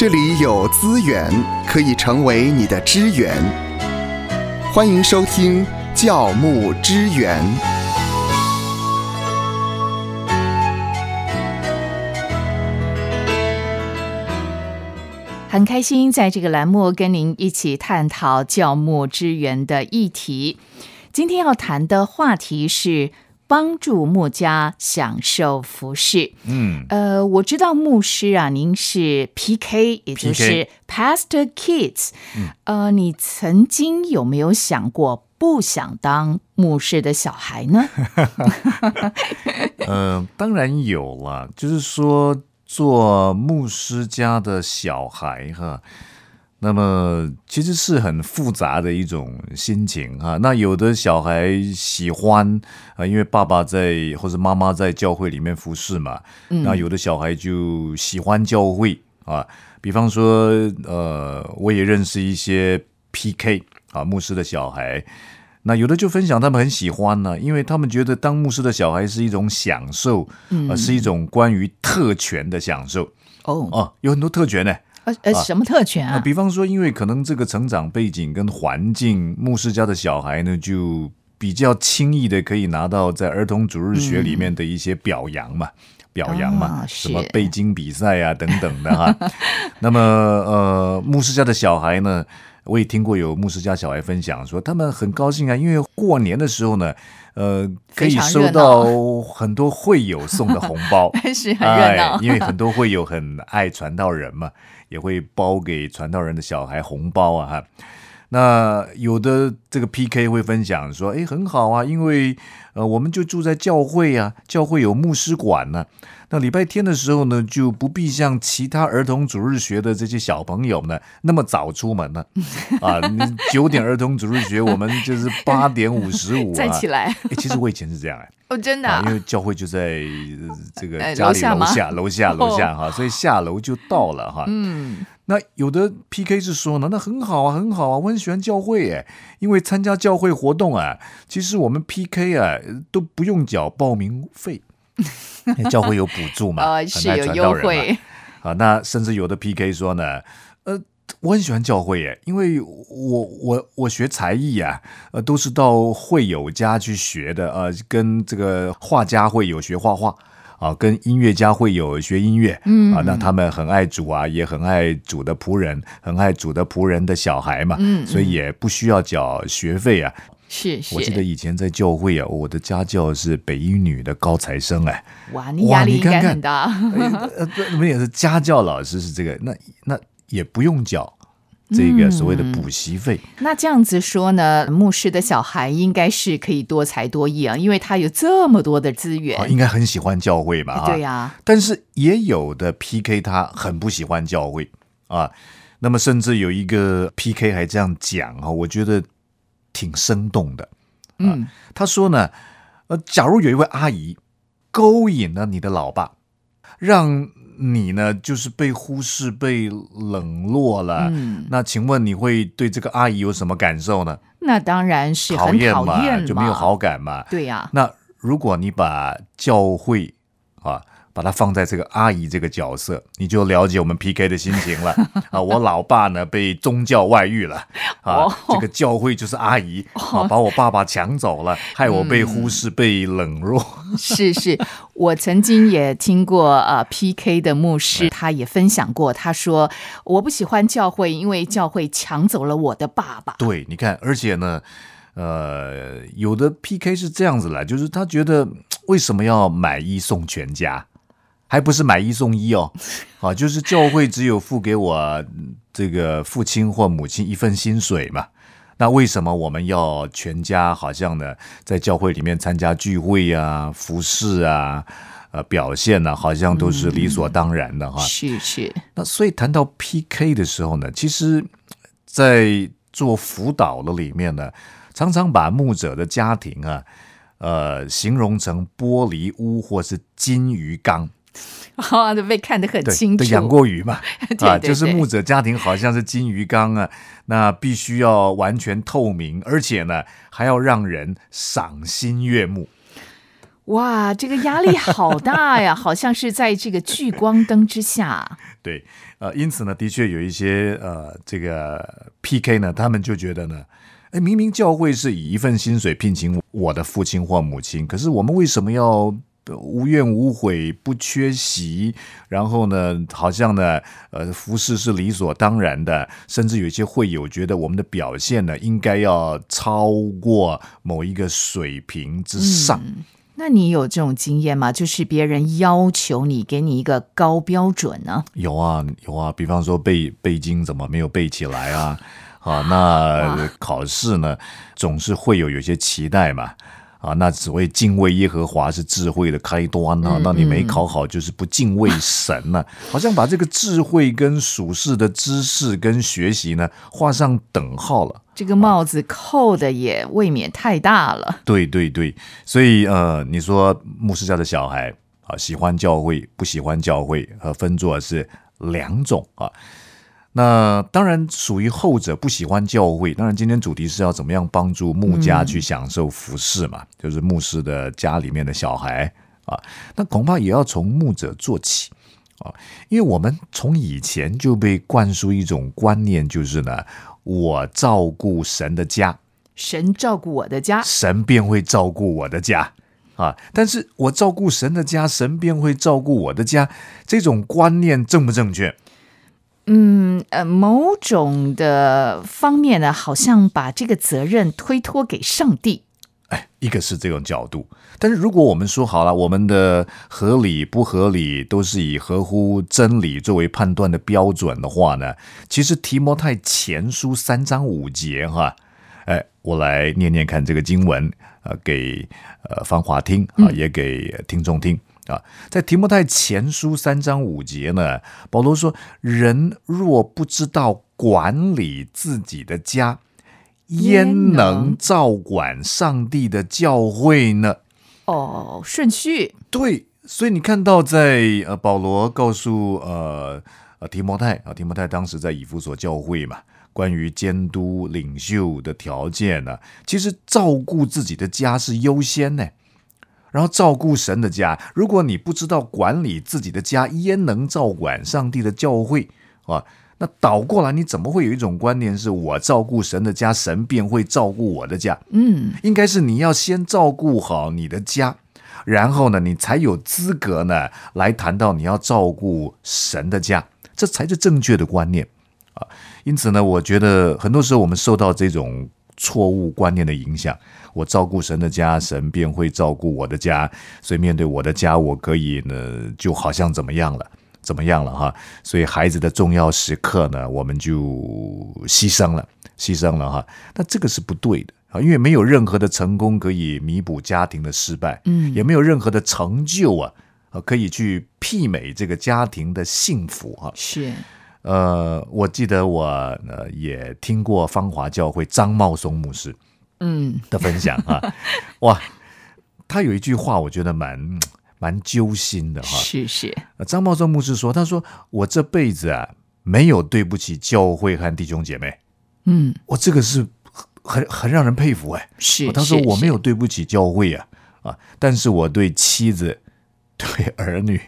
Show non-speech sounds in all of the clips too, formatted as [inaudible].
这里有资源可以成为你的支援。欢迎收听教牧支援。很开心在这个栏目跟您一起探讨教牧支援的议题。今天要谈的话题是帮助牧家享受服饰。嗯，呃，我知道牧师啊，您是 PK，也就是 Pastor Kids。呃，你曾经有没有想过不想当牧师的小孩呢？[laughs] 呃，当然有了，就是说做牧师家的小孩哈，那么其实是很复杂的一种心情哈。那有的小孩喜欢啊，因为爸爸在或者妈妈在教会里面服侍嘛，那有的小孩就喜欢教会啊。比方说，呃，我也认识一些 PK 啊牧师的小孩。那有的就分享他们很喜欢呢，因为他们觉得当牧师的小孩是一种享受，呃，是一种关于特权的享受哦，哦，有很多特权呢。呃呃，什么特权啊，啊？比方说，因为可能这个成长背景跟环境，牧师家的小孩呢，就比较轻易的可以拿到在儿童主日学里面的一些表扬嘛，表扬嘛，啊什么背经比赛啊等等的哈。[laughs] 那么呃，牧师家的小孩呢，我也听过有牧师家小孩分享说，他们很高兴啊，因为过年的时候呢，呃，可以收到很多会友送的红包，[laughs] 是很热闹。哎，因为很多会友很爱传道人嘛，也会包给传道人的小孩红包啊哈。那有的这个 PK 会分享说，哎，很好啊，因为呃，我们就住在教会啊，教会有牧师馆呢、那礼拜天的时候呢，就不必像其他儿童主日学的这些小朋友呢那么早出门了啊。你九点儿童主日学，我们就是八点五十五啊。再起来。哎，其实我以前是这样哎、哦，真的啊，啊因为教会就在呃这个哎家里楼下楼下，楼下楼下哈，所以下楼就到了哈。嗯，那有的 PK 是说呢，那很好啊，很好啊，我很喜欢教会哎，因为参加教会活动啊，其实我们 PK 啊都不用缴报名费，[laughs] 教会有补助嘛，呃，[laughs] 很爱是有优传道人嘛惠，啊，那甚至有的 PK 说呢，呃，我很喜欢教会耶，因为我我我学才艺啊，呃，都是到会友家去学的，呃，跟这个画家会友学画画。啊，跟音乐家会友学音乐，嗯啊，那他们很爱主啊，也很爱主的仆人，很爱主的仆人的小孩嘛，嗯所以也不需要缴学费啊。是是。我记得以前在教会啊，我的家教是北一女的高材生哎，哇，你哇压力应该你看看很大。[laughs] 呃，这我们也是家教老师是这个，那那也不用缴这个所谓的补习费。那这样子说呢，牧师的小孩应该是可以多才多艺啊，因为他有这么多的资源啊，。应该很喜欢教会吧？对呀、但是也有的 PK 他很不喜欢教会啊。那么甚至有一个 PK 还这样讲啊，我觉得挺生动的。嗯，他说呢，呃，假如有一位阿姨勾引了你的老爸，让你呢就是被忽视、被冷落了，嗯那请问你会对这个阿姨有什么感受呢？那当然是讨厌嘛，就没有好感嘛。对呀、那如果你把教会啊，把它放在这个阿姨这个角色，你就了解我们 PK 的心情了 [laughs] 啊。我老爸呢被宗教外遇了啊哦，这个教会就是阿姨啊，把我爸爸抢走了，害我被忽视、被冷落。是是，我曾经也听过呃 PK 的牧师，他也分享过，他说我不喜欢教会，因为教会抢走了我的爸爸。对，你看，而且呢，呃，有的 PK 是这样子来，就是他觉得为什么要买一送全家，还不是买一送一哦，[laughs] 啊，就是教会只有付给我嗯这个父亲或母亲一份薪水嘛。那为什么我们要全家好像呢，在教会里面参加聚会啊、服饰啊、呃表现呢、好像都是理所当然的哈？是是，那所以谈到 PK 的时候呢，其实，在做辅导的里面呢，常常把牧者的家庭啊，呃，形容成玻璃屋或是金鱼缸，[laughs] 啊，都被看得很，清楚。对养过鱼嘛，[laughs] 对啊，就是牧者家庭好像是金鱼缸啊，那必须要完全透明，而且呢，还要让人赏心悦目。[laughs] 哇，这个压力好大呀，好像是在这个聚光灯之下。对，呃，因此呢，的确有一些呃，这个 PK 呢，他们就觉得呢，哎，明明教会是以一份薪水聘请我的父亲或母亲，可是我们为什么要无怨无悔、不缺席？然后呢，好像呢，呃，服侍是理所当然的，甚至有一些会友觉得我们的表现呢，应该要超过某一个水平之上。那你有这种经验吗？就是别人要求你给你一个高标准呢？有啊，有啊。比方说背背经怎么没有背起来啊？啊，那考试呢，总是会有有些期待嘛。啊，那所谓敬畏耶和华是智慧的开端啊，那你没考好就是不敬畏神了，好像把这个智慧跟属世的知识跟学习呢画上等号了。这个帽子扣的也未免太大了。对对对，所以呃，你说牧师家的小孩啊，喜欢教会不喜欢教会，和分作是两种啊。那当然属于后者，不喜欢教会。当然，今天主题是要怎么样帮助牧家去享受服饰嘛，就是牧师的家里面的小孩啊。那恐怕也要从牧者做起啊，因为我们从以前就被灌输一种观念，就是呢，我照顾神的家，神照顾我的家，神便会照顾我的家啊。但是我照顾神的家，神便会照顾我的家，这种观念正不正确？嗯呃，某种的方面呢，好像把这个责任推脱给上帝。哎，一个是这种角度，但是如果我们说好了，我们的合理不合理都是以合乎真理作为判断的标准的话呢，其实提摩太前书三章五节哈，哎，我来念念看这个经文，呃，给呃芳华听啊，也给听众听。啊，在提摩太前书三章五节呢，保罗说：“人若不知道管理自己的家，焉能照管上帝的教会呢？”哦，顺序对，所以你看到在呃，保罗告诉呃呃提摩太啊，提摩太当时在以弗所教会嘛，关于监督领袖的条件呢，其实照顾自己的家是优先呢。然后照顾神的家，如果你不知道管理自己的家，焉能照管上帝的教会啊？那倒过来，你怎么会有一种观念，是我照顾神的家，神便会照顾我的家？嗯，应该是你要先照顾好你的家，然后呢，你才有资格呢来谈到你要照顾神的家，这才是正确的观念啊。因此呢，我觉得很多时候我们受到这种错误观念的影响。我照顾神的家，神便会照顾我的家。所以面对我的家，我可以呢，就好像怎么样了，怎么样了哈。所以孩子的重要时刻呢，我们就牺牲了，牺牲了哈。那这个是不对的啊，因为没有任何的成功可以弥补家庭的失败，嗯，也没有任何的成就啊，啊，可以去媲美这个家庭的幸福哈。是，呃，我记得我呃也听过芳华教会张茂松牧师。嗯的分享啊，[laughs] 哇，他有一句话，我觉得蛮蛮揪心的哈。是是，张茂松牧师说：“他说我这辈子啊，没有对不起教会和弟兄姐妹。嗯，我这个是很很让人佩服哎。是，他说我没有对不起教会啊啊，但是我对妻子、对儿女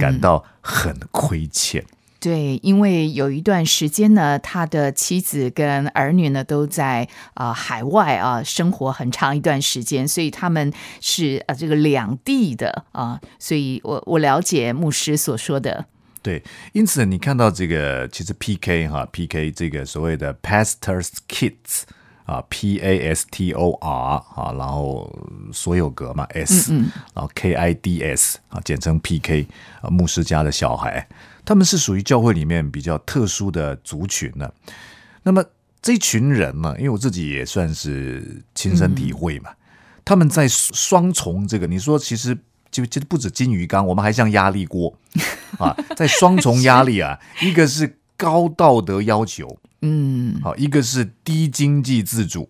感到很亏欠。”对，因为有一段时间呢，他的妻子跟儿女呢都在啊海外啊生活很长一段时间，所以他们是啊这个两地的啊，所以我我了解牧师所说的。对，因此你看到这个其实 PK 哈 PK 这个所谓的 Pastors Kids 啊 P A S T O R 啊，然后所有格嘛 S，然后 K I D S 啊，简称 PK 啊，牧师家的小孩。他们是属于教会里面比较特殊的族群呢。那么这群人呢，因为我自己也算是亲身体会嘛，他们在双重这个，你说其实就其实不止金鱼缸，我们还像压力锅啊，在双重压力啊，[laughs] 一个是高道德要求，嗯，好，一个是低经济自主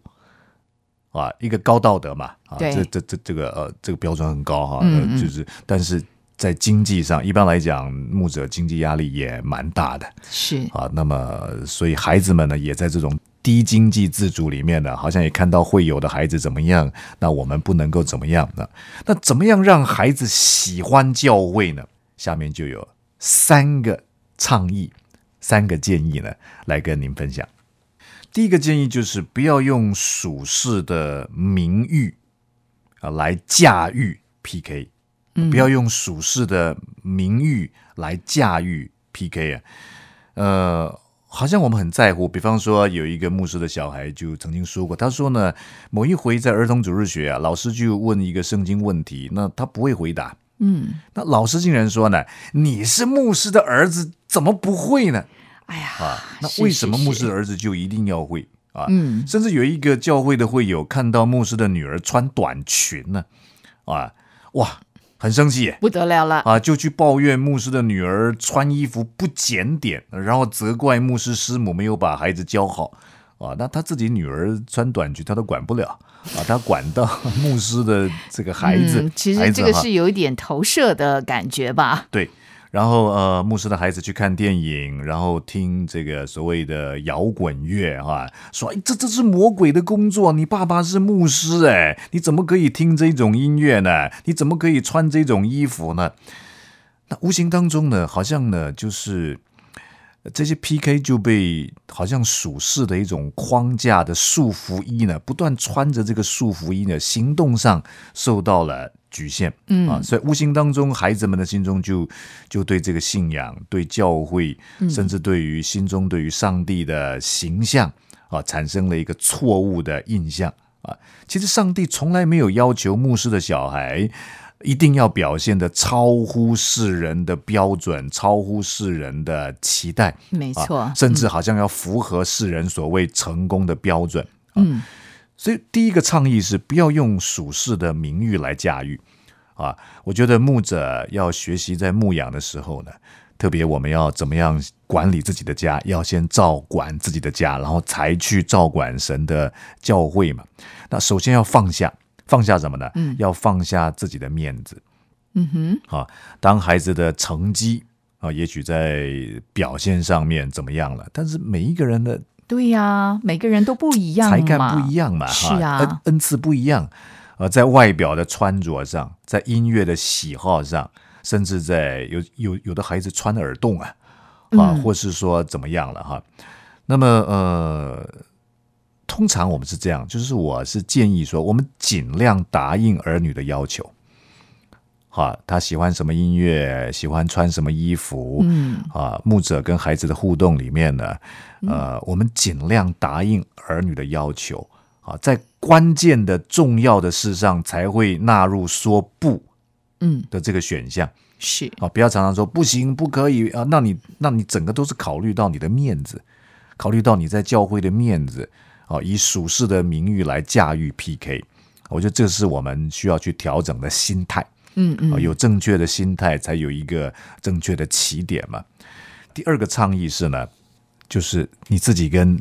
啊，一个高道德嘛，啊，这这这这个呃，这个标准很高哈，就是但是。在经济上，一般来讲，牧者经济压力也蛮大的，是啊。那么，所以孩子们呢，也在这种低经济自主里面呢，好像也看到会有的孩子怎么样，那我们不能够怎么样呢？那怎么样让孩子喜欢教会呢？下面就有三个倡议、三个建议呢，来跟您分享。第一个建议就是不要用属世的名誉啊来驾驭 PK，不要用属世的名誉来驾驭 PK 啊，呃。好像我们很在乎，比方说有一个牧师的小孩就曾经说过，他说呢，某一回在儿童主日学啊，老师就问一个圣经问题，那他不会回答，嗯，那老师竟然说呢，你是牧师的儿子，怎么不会呢？哎呀，啊，那为什么牧师的儿子就一定要会啊？嗯，甚至有一个教会的会友看到牧师的女儿穿短裙呢，啊，哇！很生气，不得了了啊！就去抱怨牧师的女儿穿衣服不检点，然后责怪牧师师母没有把孩子教好啊！那他自己女儿穿短裙，他都管不了啊！他管到 [laughs] 牧师的这个孩子，其实这个是有一点投射的感觉吧？对。然后呃，牧师的孩子去看电影，然后听这个所谓的摇滚乐哈，说哎，这这是魔鬼的工作。你爸爸是牧师哎，你怎么可以听这种音乐呢？你怎么可以穿这种衣服呢？那无形当中呢，好像呢，就是这些 PK 就被好像属世的一种框架的束缚衣呢，不断穿着这个束缚衣呢，行动上受到了。局限，嗯啊，所以无形当中，孩子们的心中就就对这个信仰、对教会，甚至对于心中对于上帝的形象啊，产生了一个错误的印象啊。其实上帝从来没有要求牧师的小孩一定要表现的超乎世人的标准，超乎世人的期待，没错，甚至好像要符合世人所谓成功的标准，嗯。所以，第一个倡议是不要用属世的名誉来驾驭啊！我觉得牧者要学习在牧养的时候呢，特别我们要怎么样管理自己的家，要先照管自己的家，然后才去照管神的教会嘛。那首先要放下，放下什么呢？嗯，要放下自己的面子。嗯哼，啊，当孩子的成绩啊，也许在表现上面怎么样了，但是每一个人的。对呀，每个人都不一样，才干不一样嘛，是啊，恩恩赐不一样，呃，在外表的穿着上，在音乐的喜好上，甚至在有有有的孩子穿耳洞啊，啊，或是说怎么样了哈。那么呃，通常我们是这样，就是我是建议说，我们尽量答应儿女的要求。哈，他喜欢什么音乐？喜欢穿什么衣服？嗯，啊，牧者跟孩子的互动里面呢，呃，我们尽量答应儿女的要求啊，在关键的重要的事上才会纳入说不，嗯的这个选项是啊，不要常常说不行，不可以啊，那你那你整个都是考虑到你的面子，考虑到你在教会的面子啊，以属世的名誉来驾驭 PK，我觉得这是我们需要去调整的心态。嗯嗯，有正确的心态，才有一个正确的起点嘛。第二个倡议是呢，就是你自己跟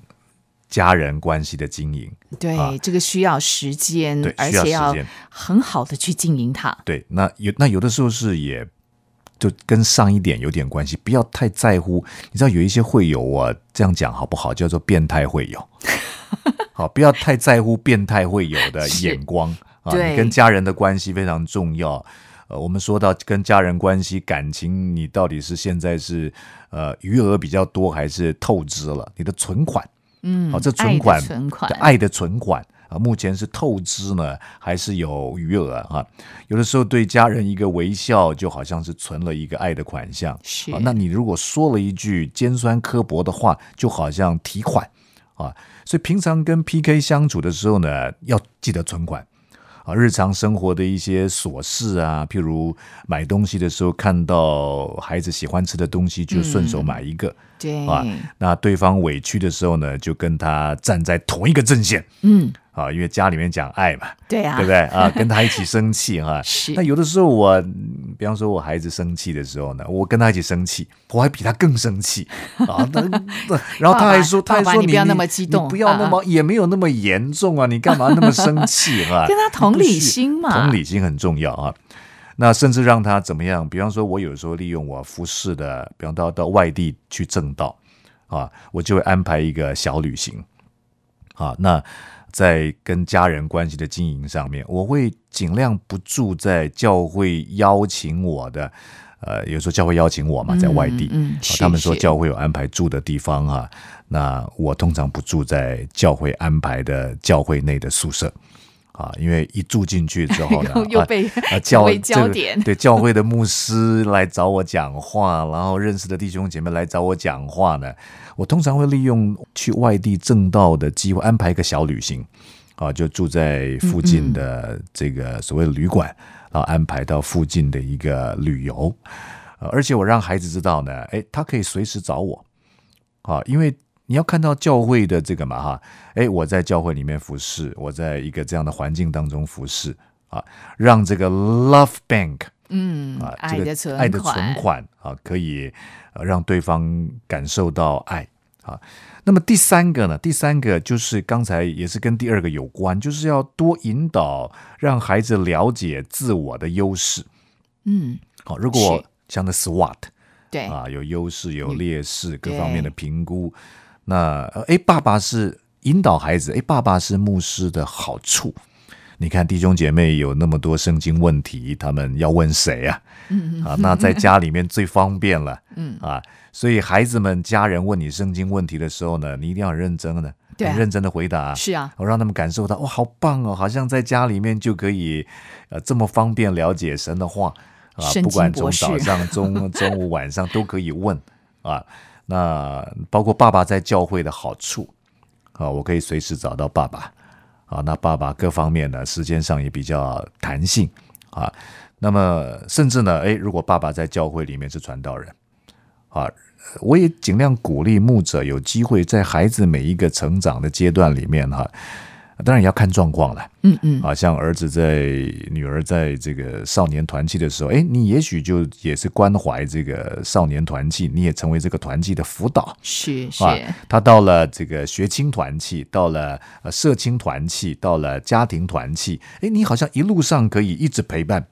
家人关系的经营。对，这个需要时间，对，而且要很好的去经营它。对，那有那有的时候是也就跟上一点有点关系，不要太在乎。你知道有一些会友啊，这样讲好不好？叫做变态会友。好，不要太在乎变态会有的 [laughs] 眼光。啊，你跟家人的关系非常重要。呃，我们说到跟家人关系感情，你到底是现在是呃余额比较多，还是透支了？你的存款，嗯，好，这存款，存款，爱的存款啊，目前是透支呢，还是有余额啊？有的时候对家人一个微笑，就好像是存了一个爱的款项。是，那你如果说了一句尖酸刻薄的话，就好像提款啊。所以平常跟 PK 相处的时候呢，要记得存款。啊，日常生活的一些琐事啊，譬如买东西的时候看到孩子喜欢吃的东西，就顺手买一个。对啊，那对方委屈的时候呢，就跟他站在同一个阵线。嗯，啊，因为家里面讲爱嘛，对啊，对不对啊？[laughs] 跟他一起生气哈。[laughs] 是。那有的时候我，比方说我孩子生气的时候呢，我跟他一起生气，我还比他更生气啊。那 [laughs] 然后他还说，他还说你不要那么激动，不要那么，也没有那么严重啊，你干嘛那么生气啊？跟他同理心嘛，同理心很重要啊。那甚至让他怎么样？比方说，我有时候利用我服侍的，比方到到外地去正道啊，我就会安排一个小旅行啊，那在跟家人关系的经营上面，我会尽量不住在教会邀请我的。呃，有时候教会邀请我嘛，在外地，嗯，他们说教会有安排住的地方啊，那我通常不住在教会安排的教会内的宿舍啊，因为一住进去之后呢，[laughs] 又被啊教 [laughs] 焦点对教会的牧师来找我讲话，然后认识的弟兄姐妹来找我讲话呢，我通常会利用去外地正道的机会安排一个小旅行啊，就住在附近的这个所谓旅馆。然后安排到附近的一个旅游，呃，而且我让孩子知道呢，哎，他可以随时找我，啊，因为你要看到教会的这个嘛，哈，哎，我在教会里面服侍，我在一个这样的环境当中服侍，啊，让这个 Love Bank，嗯，啊，爱的存爱的存款啊，可以让对方感受到爱，啊。那么第三个呢？第三个就是刚才也是跟第二个有关，就是要多引导，让孩子了解自我的优势。嗯，好，如果像那 SWOT，对啊，有优势有劣势各方面的评估。那哎，爸爸是引导孩子，哎，爸爸是牧师的好处。你看弟兄姐妹有那么多圣经问题，他们要问谁啊？嗯啊，那在家里面最方便了。[laughs] 嗯啊。所以孩子们、家人问你圣经问题的时候呢，你一定要很认真的、很认真的回答。是啊，我让他们感受到哇，好棒哦，好像在家里面就可以呃这么方便了解神的话啊，不管从早上、中中午、晚上都可以问啊。那包括爸爸在教会的好处啊，我可以随时找到爸爸啊。那爸爸各方面呢，时间上也比较弹性啊。那么甚至呢，诶，如果爸爸在教会里面是传道人。啊，我也尽量鼓励牧者有机会在孩子每一个成长的阶段里面哈，当然也要看状况了。嗯嗯，啊，像儿子在女儿在这个少年团契的时候，哎，你也许就也是关怀这个少年团契，你也成为这个团契的辅导。是是，他到了这个学青团契，到了呃社青团契，到了家庭团契，哎，你好像一路上可以一直陪伴。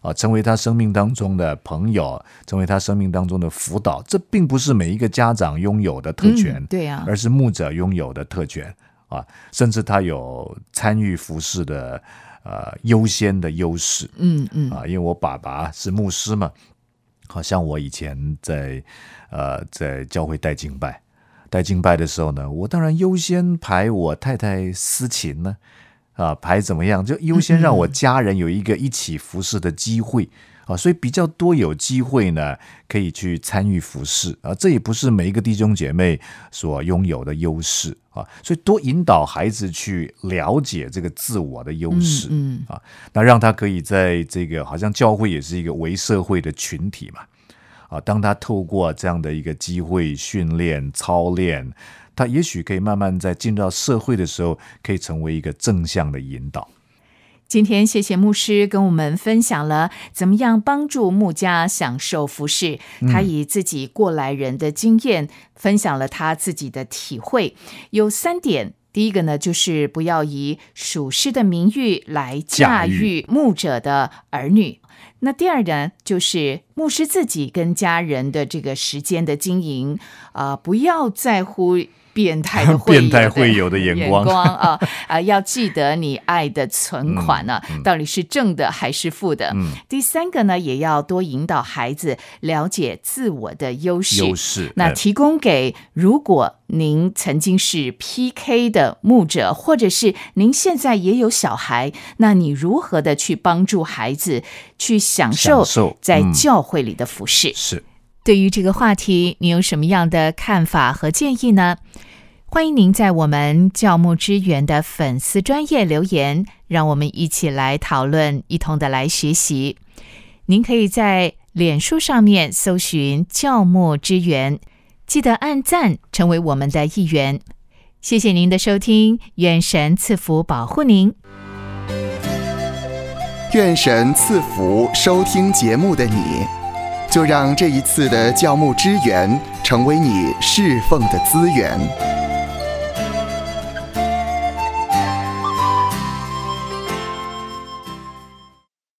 啊，成为他生命当中的朋友，成为他生命当中的辅导，这并不是每一个家长拥有的特权，对呀，而是牧者拥有的特权啊，甚至他有参与服饰的呃优先的优势，嗯嗯啊，因为我爸爸是牧师嘛，好像我以前在呃在教会带敬拜，带敬拜的时候呢，我当然优先排我太太司琴呢。啊，排怎么样？就优先让我家人有一个一起服侍的机会啊，所以比较多有机会呢，可以去参与服饰啊。这也不是每一个弟兄姐妹所拥有的优势啊，所以多引导孩子去了解这个自我的优势，嗯啊，那让他可以在这个好像教会也是一个为社会的群体嘛，啊，当他透过这样的一个机会训练操练。他也许可以慢慢在进入到社会的时候，可以成为一个正向的引导。今天谢谢牧师跟我们分享了怎么样帮助牧家享受服饰。他以自己过来人的经验分享了他自己的体会，有三点。第一个呢，就是不要以属师的名誉来驾驭牧者的儿女。那第二呢，就是牧师自己跟家人的这个时间的经营啊，不要在乎。变态 [laughs] 的变态会有的眼光啊 [laughs] 啊！要记得你爱的存款呢，到底是正的还是负的？第三个呢，也要多引导孩子了解自我的优势。优势。那提供给如果您曾经是 PK 的牧者，或者是您现在也有小孩，那你如何的去帮助孩子去享受在教会里的服饰？是。对于这个话题，你有什么样的看法和建议呢？欢迎您在我们教牧支援的粉丝专业留言，让我们一起来讨论，一同的来学习。您可以在脸书上面搜寻教牧支援，记得按赞，成为我们的一员。谢谢您的收听，愿神赐福保护您。愿神赐福收听节目的你。就让这一次的教牧支援成为你侍奉的资源。